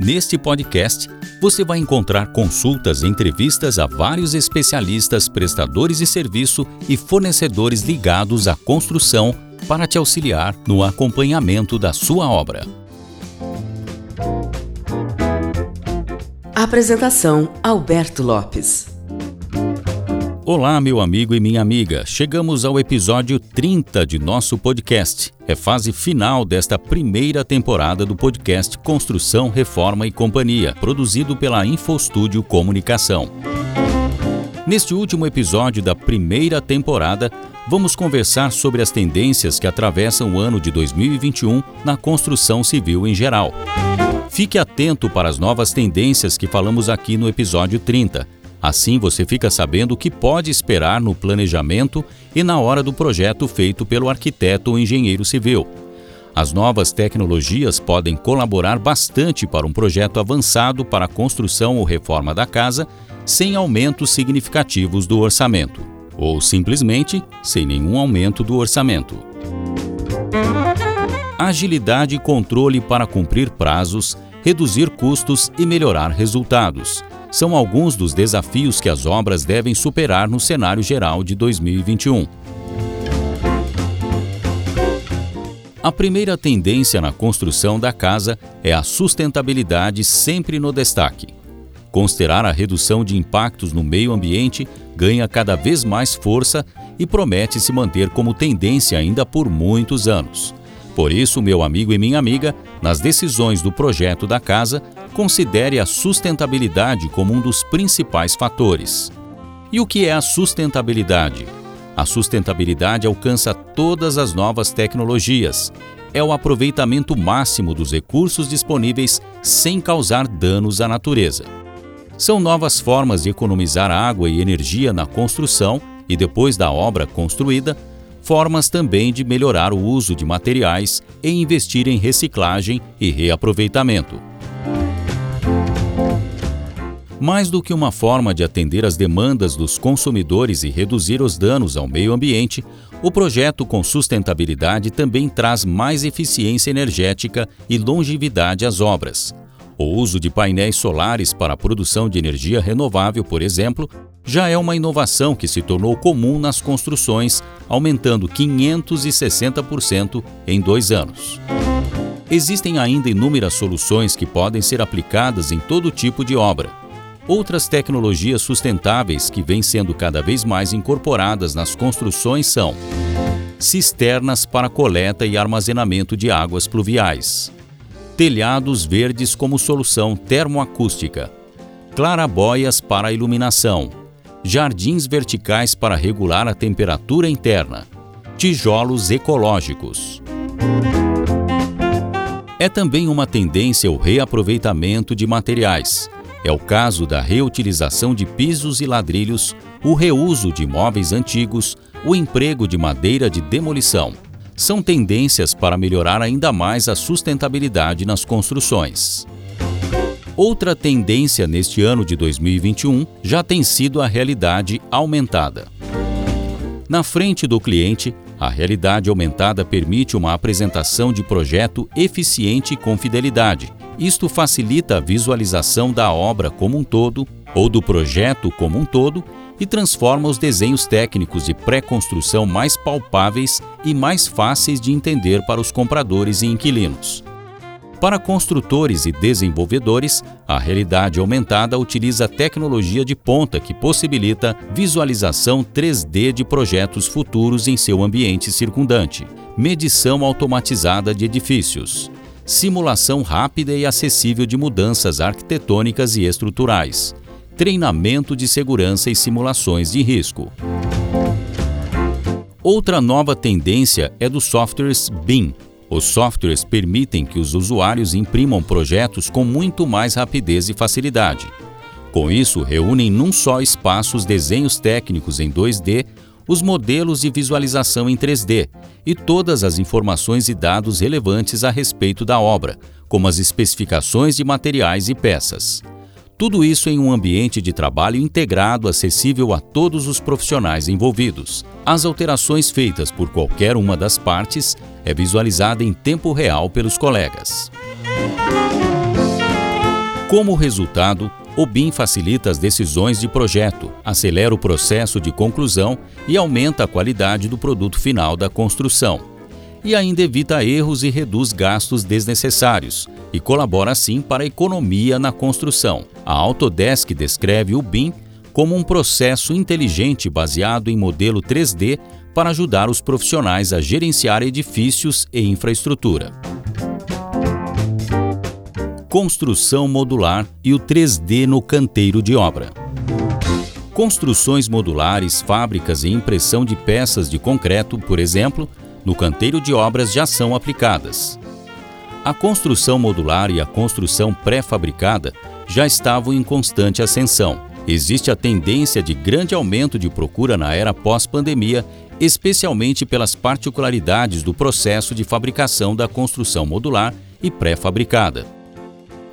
Neste podcast, você vai encontrar consultas e entrevistas a vários especialistas, prestadores de serviço e fornecedores ligados à construção para te auxiliar no acompanhamento da sua obra. Apresentação: Alberto Lopes. Olá, meu amigo e minha amiga. Chegamos ao episódio 30 de nosso podcast. É fase final desta primeira temporada do podcast Construção, Reforma e Companhia, produzido pela InfoStúdio Comunicação. Neste último episódio da primeira temporada, vamos conversar sobre as tendências que atravessam o ano de 2021 na construção civil em geral. Fique atento para as novas tendências que falamos aqui no episódio 30 Assim você fica sabendo o que pode esperar no planejamento e na hora do projeto feito pelo arquiteto ou engenheiro civil. As novas tecnologias podem colaborar bastante para um projeto avançado para a construção ou reforma da casa sem aumentos significativos do orçamento, ou simplesmente sem nenhum aumento do orçamento. Agilidade e controle para cumprir prazos, reduzir custos e melhorar resultados são alguns dos desafios que as obras devem superar no cenário geral de 2021. A primeira tendência na construção da casa é a sustentabilidade sempre no destaque. Considerar a redução de impactos no meio ambiente ganha cada vez mais força e promete se manter como tendência ainda por muitos anos. Por isso, meu amigo e minha amiga, nas decisões do projeto da casa, considere a sustentabilidade como um dos principais fatores. E o que é a sustentabilidade? A sustentabilidade alcança todas as novas tecnologias. É o aproveitamento máximo dos recursos disponíveis sem causar danos à natureza. São novas formas de economizar água e energia na construção e depois da obra construída, formas também de melhorar o uso de materiais e investir em reciclagem e reaproveitamento. Mais do que uma forma de atender às demandas dos consumidores e reduzir os danos ao meio ambiente, o projeto com sustentabilidade também traz mais eficiência energética e longevidade às obras. O uso de painéis solares para a produção de energia renovável, por exemplo, já é uma inovação que se tornou comum nas construções, aumentando 560% em dois anos. Existem ainda inúmeras soluções que podem ser aplicadas em todo tipo de obra. Outras tecnologias sustentáveis que vêm sendo cada vez mais incorporadas nas construções são cisternas para coleta e armazenamento de águas pluviais, telhados verdes como solução termoacústica, clarabóias para iluminação, jardins verticais para regular a temperatura interna, tijolos ecológicos. É também uma tendência o reaproveitamento de materiais. É o caso da reutilização de pisos e ladrilhos, o reuso de móveis antigos, o emprego de madeira de demolição. São tendências para melhorar ainda mais a sustentabilidade nas construções. Outra tendência neste ano de 2021 já tem sido a realidade aumentada. Na frente do cliente, a realidade aumentada permite uma apresentação de projeto eficiente e com fidelidade. Isto facilita a visualização da obra como um todo ou do projeto como um todo e transforma os desenhos técnicos de pré-construção mais palpáveis e mais fáceis de entender para os compradores e inquilinos. Para construtores e desenvolvedores, a realidade aumentada utiliza tecnologia de ponta que possibilita visualização 3D de projetos futuros em seu ambiente circundante, medição automatizada de edifícios, simulação rápida e acessível de mudanças arquitetônicas e estruturais, treinamento de segurança e simulações de risco. Outra nova tendência é dos softwares BIM. Os softwares permitem que os usuários imprimam projetos com muito mais rapidez e facilidade. Com isso, reúnem num só espaço os desenhos técnicos em 2D, os modelos de visualização em 3D e todas as informações e dados relevantes a respeito da obra, como as especificações de materiais e peças. Tudo isso em um ambiente de trabalho integrado acessível a todos os profissionais envolvidos. As alterações feitas por qualquer uma das partes é visualizada em tempo real pelos colegas. Como resultado, o BIM facilita as decisões de projeto, acelera o processo de conclusão e aumenta a qualidade do produto final da construção. E ainda evita erros e reduz gastos desnecessários, e colabora assim para a economia na construção. A Autodesk descreve o BIM como um processo inteligente baseado em modelo 3D para ajudar os profissionais a gerenciar edifícios e infraestrutura construção modular e o 3D no canteiro de obra. Construções modulares, fábricas e impressão de peças de concreto, por exemplo, no canteiro de obras já são aplicadas. A construção modular e a construção pré-fabricada já estavam em constante ascensão. Existe a tendência de grande aumento de procura na era pós-pandemia, especialmente pelas particularidades do processo de fabricação da construção modular e pré-fabricada.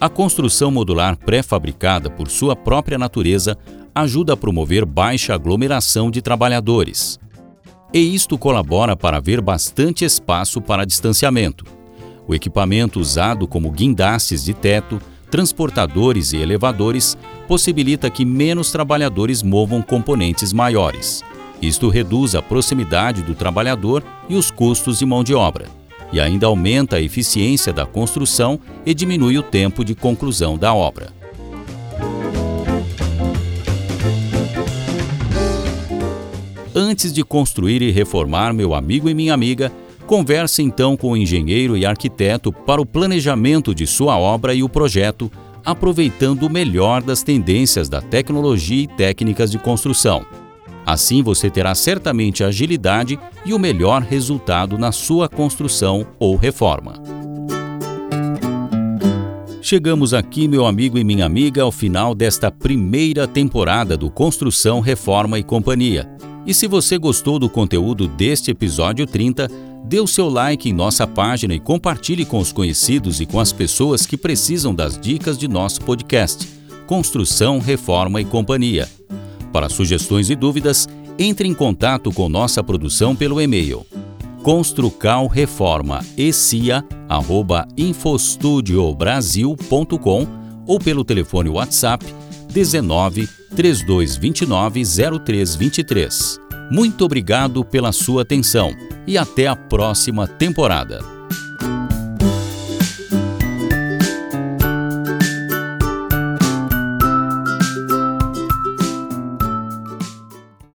A construção modular pré-fabricada, por sua própria natureza, ajuda a promover baixa aglomeração de trabalhadores. E isto colabora para haver bastante espaço para distanciamento. O equipamento usado como guindastes de teto, transportadores e elevadores possibilita que menos trabalhadores movam componentes maiores. Isto reduz a proximidade do trabalhador e os custos de mão de obra e ainda aumenta a eficiência da construção e diminui o tempo de conclusão da obra. Antes de construir e reformar, meu amigo e minha amiga, converse então com o engenheiro e arquiteto para o planejamento de sua obra e o projeto, aproveitando o melhor das tendências da tecnologia e técnicas de construção. Assim você terá certamente agilidade e o melhor resultado na sua construção ou reforma. Chegamos aqui, meu amigo e minha amiga, ao final desta primeira temporada do Construção, Reforma e Companhia. E se você gostou do conteúdo deste episódio 30, dê o seu like em nossa página e compartilhe com os conhecidos e com as pessoas que precisam das dicas de nosso podcast. Construção, Reforma e Companhia. Para sugestões e dúvidas, entre em contato com nossa produção pelo e-mail construcalreforma.infostudiobrasil.com ou pelo telefone WhatsApp 19 3229 0323. Muito obrigado pela sua atenção e até a próxima temporada.